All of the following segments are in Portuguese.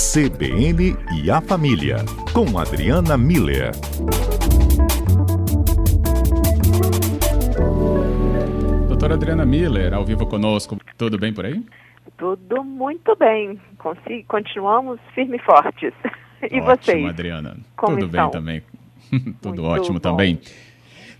CBN e a Família, com Adriana Miller. Doutora Adriana Miller, ao vivo conosco, tudo bem por aí? Tudo muito bem. Continuamos firmes e fortes. E ótimo, vocês? Adriana. Como tudo estão? bem também. tudo Muito ótimo bom. também.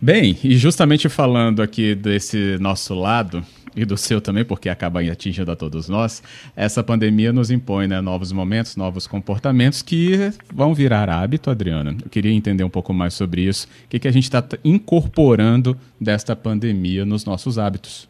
Bem, e justamente falando aqui desse nosso lado e do seu também, porque acaba atingindo a todos nós, essa pandemia nos impõe né, novos momentos, novos comportamentos que vão virar hábito, Adriana. Eu queria entender um pouco mais sobre isso. O que, que a gente está incorporando desta pandemia nos nossos hábitos?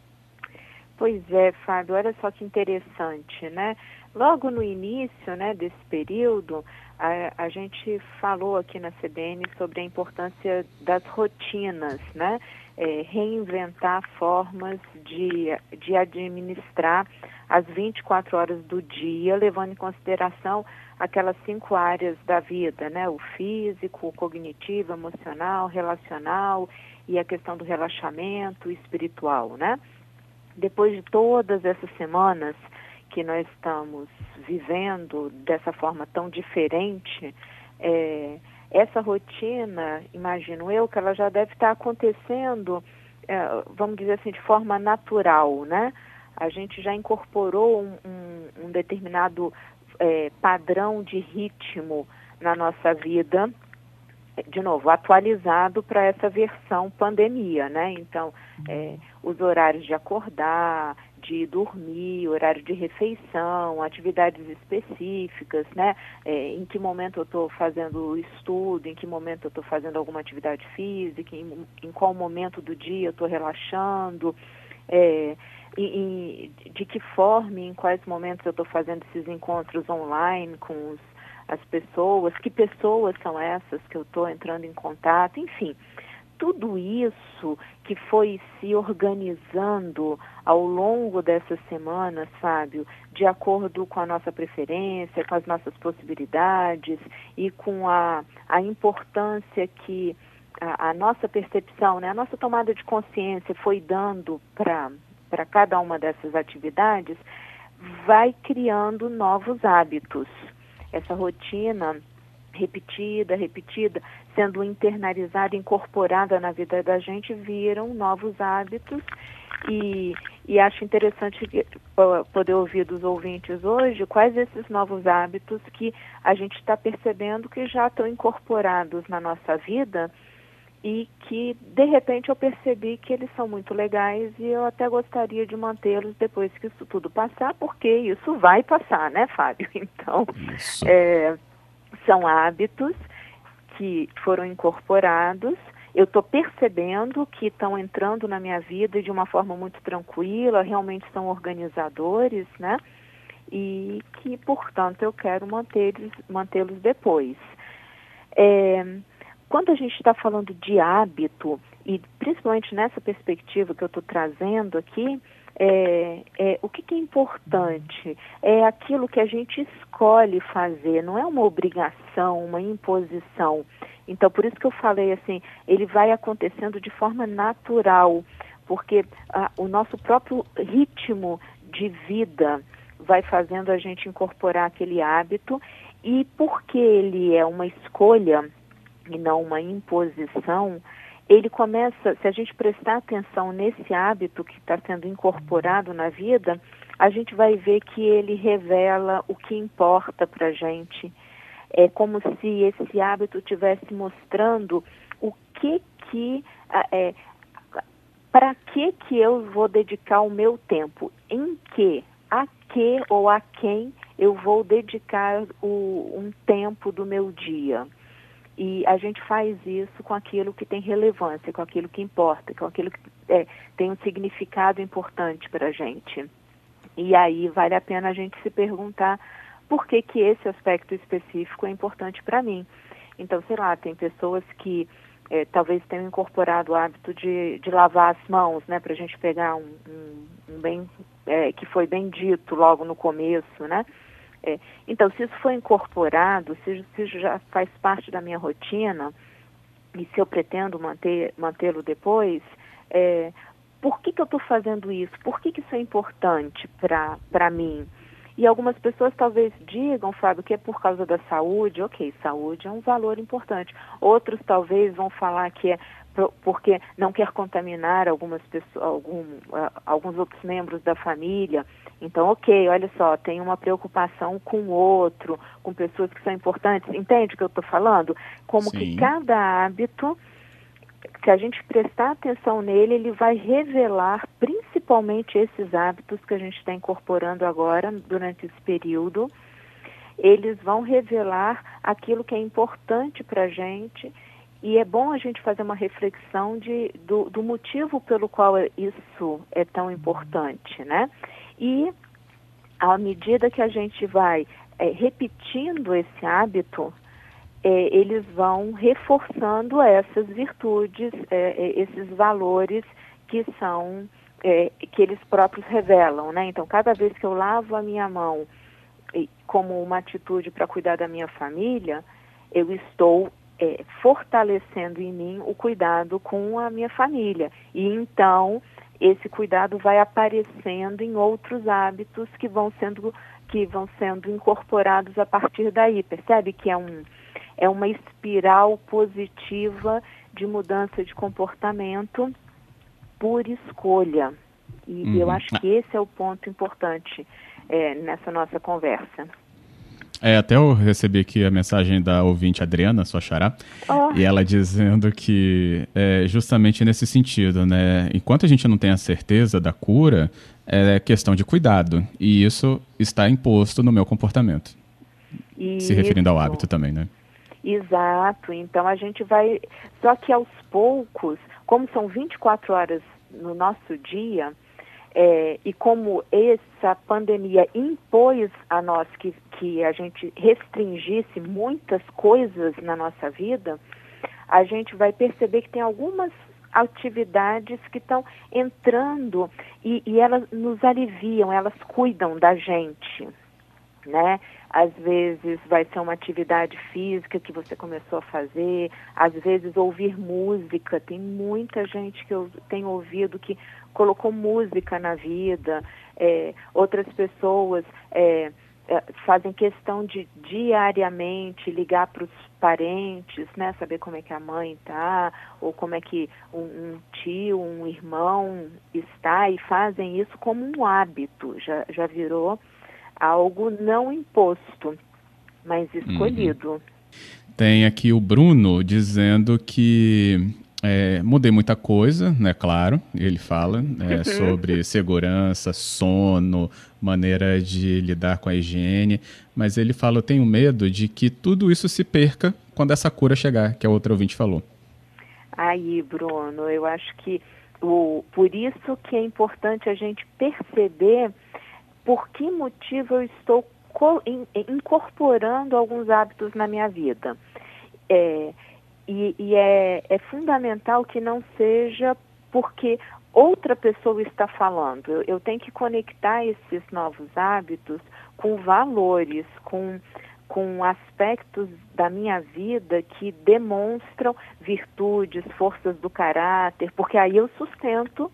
Pois é, Fábio, olha só que interessante, né? Logo no início né, desse período, a, a gente falou aqui na CBN sobre a importância das rotinas, né? É, reinventar formas de, de administrar as 24 horas do dia, levando em consideração aquelas cinco áreas da vida, né? O físico, o cognitivo, emocional, relacional e a questão do relaxamento espiritual, né? Depois de todas essas semanas que nós estamos vivendo dessa forma tão diferente, é, essa rotina, imagino eu, que ela já deve estar acontecendo, é, vamos dizer assim, de forma natural, né? A gente já incorporou um, um, um determinado é, padrão de ritmo na nossa vida, de novo, atualizado para essa versão pandemia, né? Então, é, os horários de acordar, de dormir, horário de refeição, atividades específicas, né? É, em que momento eu estou fazendo estudo, em que momento eu estou fazendo alguma atividade física, em, em qual momento do dia eu estou relaxando, é, e, e de que forma, em quais momentos eu estou fazendo esses encontros online com os, as pessoas, que pessoas são essas que eu estou entrando em contato, enfim tudo isso que foi se organizando ao longo dessas semanas, Fábio, de acordo com a nossa preferência, com as nossas possibilidades e com a, a importância que a, a nossa percepção, né, a nossa tomada de consciência foi dando para cada uma dessas atividades, vai criando novos hábitos. Essa rotina repetida, repetida, sendo internalizada, incorporada na vida da gente, viram novos hábitos e, e acho interessante uh, poder ouvir dos ouvintes hoje quais esses novos hábitos que a gente está percebendo que já estão incorporados na nossa vida e que de repente eu percebi que eles são muito legais e eu até gostaria de mantê-los depois que isso tudo passar, porque isso vai passar, né, Fábio? Então, é, são hábitos que foram incorporados. Eu estou percebendo que estão entrando na minha vida de uma forma muito tranquila, realmente são organizadores, né? E que, portanto, eu quero mantê-los mantê depois. É, quando a gente está falando de hábito, e principalmente nessa perspectiva que eu estou trazendo aqui, é, é, o que, que, é importante? É aquilo que a gente escolhe fazer, não é uma obrigação, uma imposição. Então, por isso que eu falei assim, ele vai acontecendo de forma natural, porque ah, o nosso próprio ritmo de vida vai fazendo a gente incorporar aquele hábito, e porque ele é uma escolha e não uma imposição, ele começa, se a gente prestar atenção nesse hábito que está sendo incorporado na vida, a gente vai ver que ele revela o que importa para a gente. É como se esse hábito estivesse mostrando o que que, é, para que que eu vou dedicar o meu tempo, em que, a que ou a quem eu vou dedicar o, um tempo do meu dia. E a gente faz isso com aquilo que tem relevância, com aquilo que importa, com aquilo que é, tem um significado importante para a gente. E aí vale a pena a gente se perguntar por que, que esse aspecto específico é importante para mim. Então, sei lá, tem pessoas que é, talvez tenham incorporado o hábito de, de lavar as mãos, né, para a gente pegar um, um, um bem é, que foi bem dito logo no começo, né? É, então, se isso foi incorporado, se, se já faz parte da minha rotina, e se eu pretendo manter, mantê-lo depois, é, por que, que eu estou fazendo isso? Por que, que isso é importante para mim? E algumas pessoas talvez digam, Fábio, que é por causa da saúde. Ok, saúde é um valor importante. Outros talvez vão falar que é porque não quer contaminar algumas pessoas, algum, uh, alguns outros membros da família. Então, ok, olha só, tem uma preocupação com o outro, com pessoas que são importantes. Entende o que eu estou falando? Como Sim. que cada hábito, se a gente prestar atenção nele, ele vai revelar principalmente esses hábitos que a gente está incorporando agora durante esse período. Eles vão revelar aquilo que é importante para a gente e é bom a gente fazer uma reflexão de, do, do motivo pelo qual isso é tão importante, né? E à medida que a gente vai é, repetindo esse hábito, é, eles vão reforçando essas virtudes, é, é esses valores que são é, que eles próprios revelam, né? Então, cada vez que eu lavo a minha mão como uma atitude para cuidar da minha família, eu estou é, fortalecendo em mim o cuidado com a minha família. E então esse cuidado vai aparecendo em outros hábitos que vão sendo que vão sendo incorporados a partir daí. Percebe que é um é uma espiral positiva de mudança de comportamento por escolha. E uhum. eu acho que esse é o ponto importante é, nessa nossa conversa. É, até eu recebi aqui a mensagem da ouvinte Adriana, sua xará, oh. e ela dizendo que é justamente nesse sentido, né? Enquanto a gente não tem a certeza da cura, é questão de cuidado. E isso está imposto no meu comportamento. Isso. Se referindo ao hábito também, né? Exato. Então a gente vai. Só que aos poucos, como são 24 horas no nosso dia, é, e como essa pandemia impôs a nós que, que a gente restringisse muitas coisas na nossa vida, a gente vai perceber que tem algumas atividades que estão entrando e, e elas nos aliviam, elas cuidam da gente, né? Às vezes vai ser uma atividade física que você começou a fazer, às vezes ouvir música. Tem muita gente que eu tenho ouvido que colocou música na vida, é, outras pessoas é, fazem questão de diariamente ligar para os parentes, né, saber como é que a mãe está, ou como é que um, um, tio, um irmão está, e fazem isso como um hábito, já, já virou algo não imposto, mas uhum. escolhido. Uhum. Tem aqui o Bruno dizendo que é, mudei muita coisa, né? Claro, ele fala é, sobre segurança, sono, maneira de lidar com a higiene, mas ele fala: eu tenho medo de que tudo isso se perca quando essa cura chegar, que a outra ouvinte falou. Aí, Bruno, eu acho que o, por isso que é importante a gente perceber por que motivo eu estou incorporando alguns hábitos na minha vida. É, e, e é, é fundamental que não seja porque outra pessoa está falando. Eu, tenho que conectar esses novos hábitos com valores, com, com aspectos da minha vida que demonstram virtudes, forças do caráter, porque aí eu sustento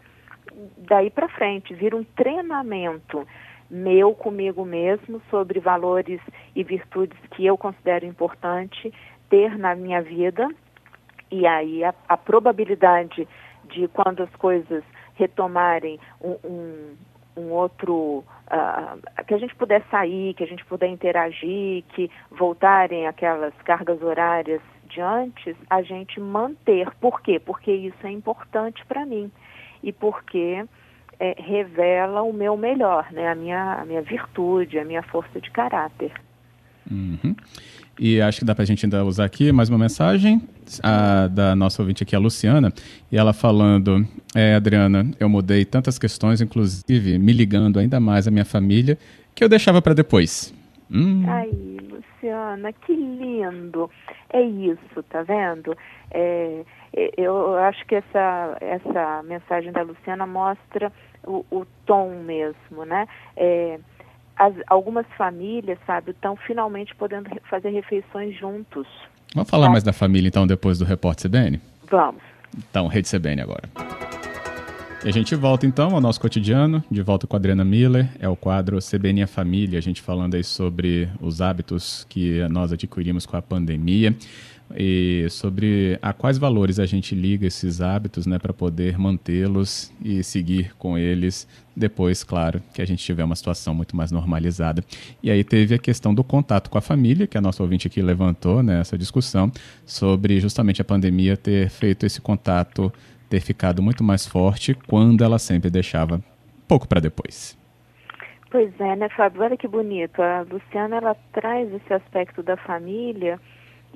daí para frente, vira um treinamento meu comigo mesmo sobre valores e virtudes que eu considero importante ter na minha vida e aí a, a probabilidade de quando as coisas retomarem um, um, um outro uh, que a gente puder sair, que a gente puder interagir, que voltarem aquelas cargas horárias de antes, a gente manter. Por quê? Porque isso é importante para mim e porque é, revela o meu melhor, né? a, minha, a minha virtude, a minha força de caráter. Uhum. E acho que dá para a gente ainda usar aqui mais uma mensagem a, da nossa ouvinte aqui, a Luciana, e ela falando: é, Adriana, eu mudei tantas questões, inclusive me ligando ainda mais à minha família, que eu deixava para depois. Hum. Ai, Luciana, que lindo! É isso, tá vendo? É eu acho que essa, essa mensagem da Luciana mostra o, o tom mesmo, né? É, as, algumas famílias, sabe, estão finalmente podendo fazer refeições juntos. Vamos falar sabe? mais da família, então, depois do Repórter CBN? Vamos. Então, Rede CBN agora. E a gente volta então ao nosso cotidiano, de volta com a Adriana Miller, é o quadro CBN a Família, a gente falando aí sobre os hábitos que nós adquirimos com a pandemia e sobre a quais valores a gente liga esses hábitos, né, para poder mantê-los e seguir com eles depois, claro, que a gente tiver uma situação muito mais normalizada. E aí teve a questão do contato com a família, que a nossa ouvinte aqui levantou, né, discussão sobre justamente a pandemia ter feito esse contato ter ficado muito mais forte quando ela sempre deixava pouco para depois. Pois é, né, Fábio? Olha que bonito. A Luciana ela traz esse aspecto da família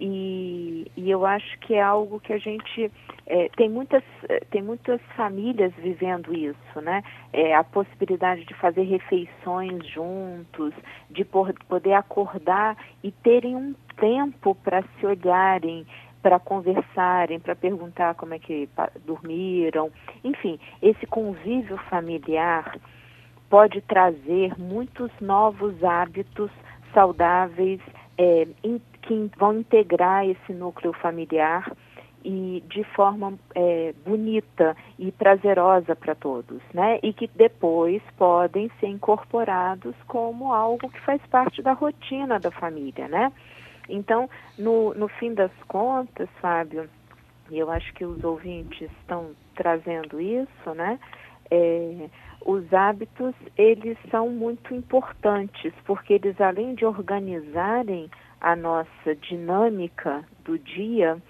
e, e eu acho que é algo que a gente é, tem muitas tem muitas famílias vivendo isso, né? É, a possibilidade de fazer refeições juntos, de por, poder acordar e terem um tempo para se olharem, para conversarem, para perguntar como é que dormiram. Enfim, esse convívio familiar pode trazer muitos novos hábitos saudáveis é, in, que vão integrar esse núcleo familiar e de forma é, bonita e prazerosa para todos, né? E que depois podem ser incorporados como algo que faz parte da rotina da família, né? Então, no, no fim das contas, Fábio, e eu acho que os ouvintes estão trazendo isso, né? É, os hábitos, eles são muito importantes, porque eles, além de organizarem a nossa dinâmica do dia,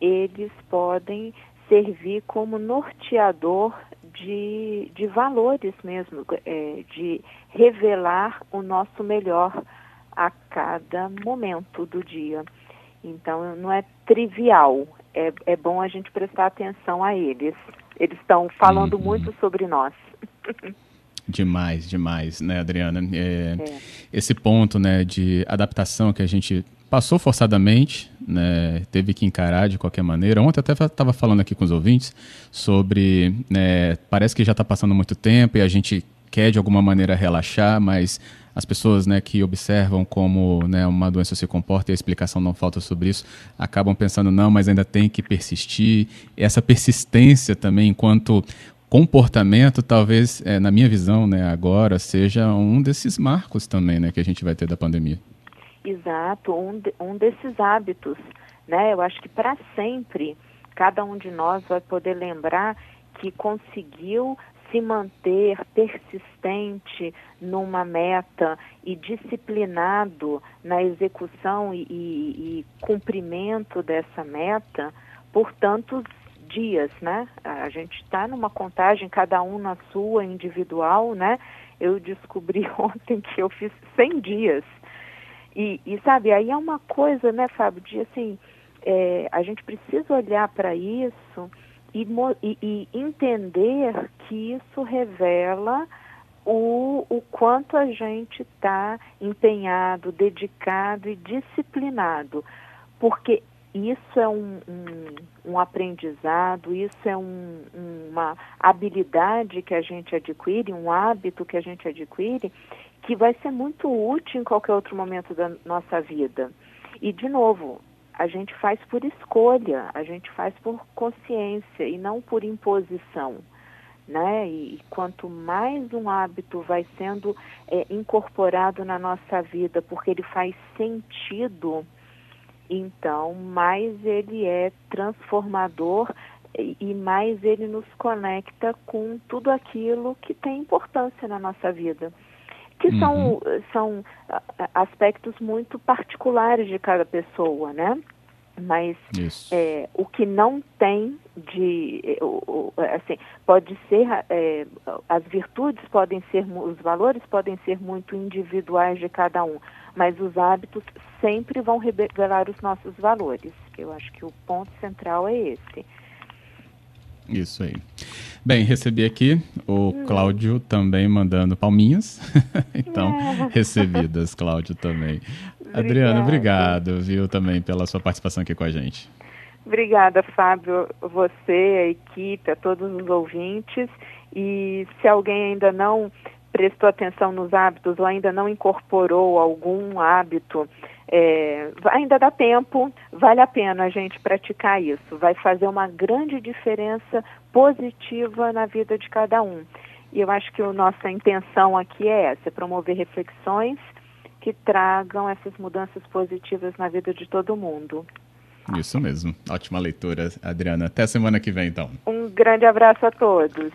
eles podem servir como norteador de, de valores mesmo, é, de revelar o nosso melhor a cada momento do dia. Então, não é trivial, é, é bom a gente prestar atenção a eles. Eles estão falando uhum. muito sobre nós. Demais, demais, né, Adriana? É, é. Esse ponto né, de adaptação que a gente passou forçadamente, né, teve que encarar de qualquer maneira. Ontem até estava falando aqui com os ouvintes sobre, né, parece que já está passando muito tempo e a gente quer de alguma maneira relaxar, mas as pessoas né, que observam como né, uma doença se comporta e a explicação não falta sobre isso, acabam pensando, não, mas ainda tem que persistir. Essa persistência também, enquanto comportamento, talvez, é, na minha visão, né, agora, seja um desses marcos também né, que a gente vai ter da pandemia. Exato, um, de, um desses hábitos. Né? Eu acho que para sempre, cada um de nós vai poder lembrar que conseguiu se manter persistente numa meta e disciplinado na execução e, e, e cumprimento dessa meta por tantos dias, né? A gente está numa contagem, cada um na sua individual, né? Eu descobri ontem que eu fiz 100 dias. E, e sabe, aí é uma coisa, né, Fábio, de assim, é, a gente precisa olhar para isso e, e, entender que isso revela o, o quanto a gente está empenhado, dedicado e disciplinado. Porque isso é um, um, um aprendizado, isso é um, uma habilidade que a gente adquire, um hábito que a gente adquire, que vai ser muito útil em qualquer outro momento da nossa vida. E, de novo, a gente faz por escolha, a gente faz por consciência e não por imposição. Né? E quanto mais um hábito vai sendo é, incorporado na nossa vida, porque ele faz sentido, então mais ele é transformador e mais ele nos conecta com tudo aquilo que tem importância na nossa vida que uhum. são, são aspectos muito particulares de cada pessoa, né? Mas é, o que não tem de, assim, pode ser, é, as virtudes podem ser, os valores podem ser muito individuais de cada um, mas os hábitos sempre vão revelar os nossos valores. Eu acho que o ponto central é esse. Isso aí. Bem, recebi aqui o Cláudio também mandando palminhas. então, recebidas, Cláudio também. Obrigada. Adriana, obrigado, viu, também pela sua participação aqui com a gente. Obrigada, Fábio, você, a equipe, a todos os ouvintes. E se alguém ainda não prestou atenção nos hábitos ou ainda não incorporou algum hábito é, ainda dá tempo, vale a pena a gente praticar isso. Vai fazer uma grande diferença positiva na vida de cada um. E eu acho que a nossa intenção aqui é essa, é promover reflexões que tragam essas mudanças positivas na vida de todo mundo. Isso mesmo. Ótima leitura, Adriana. Até semana que vem, então. Um grande abraço a todos.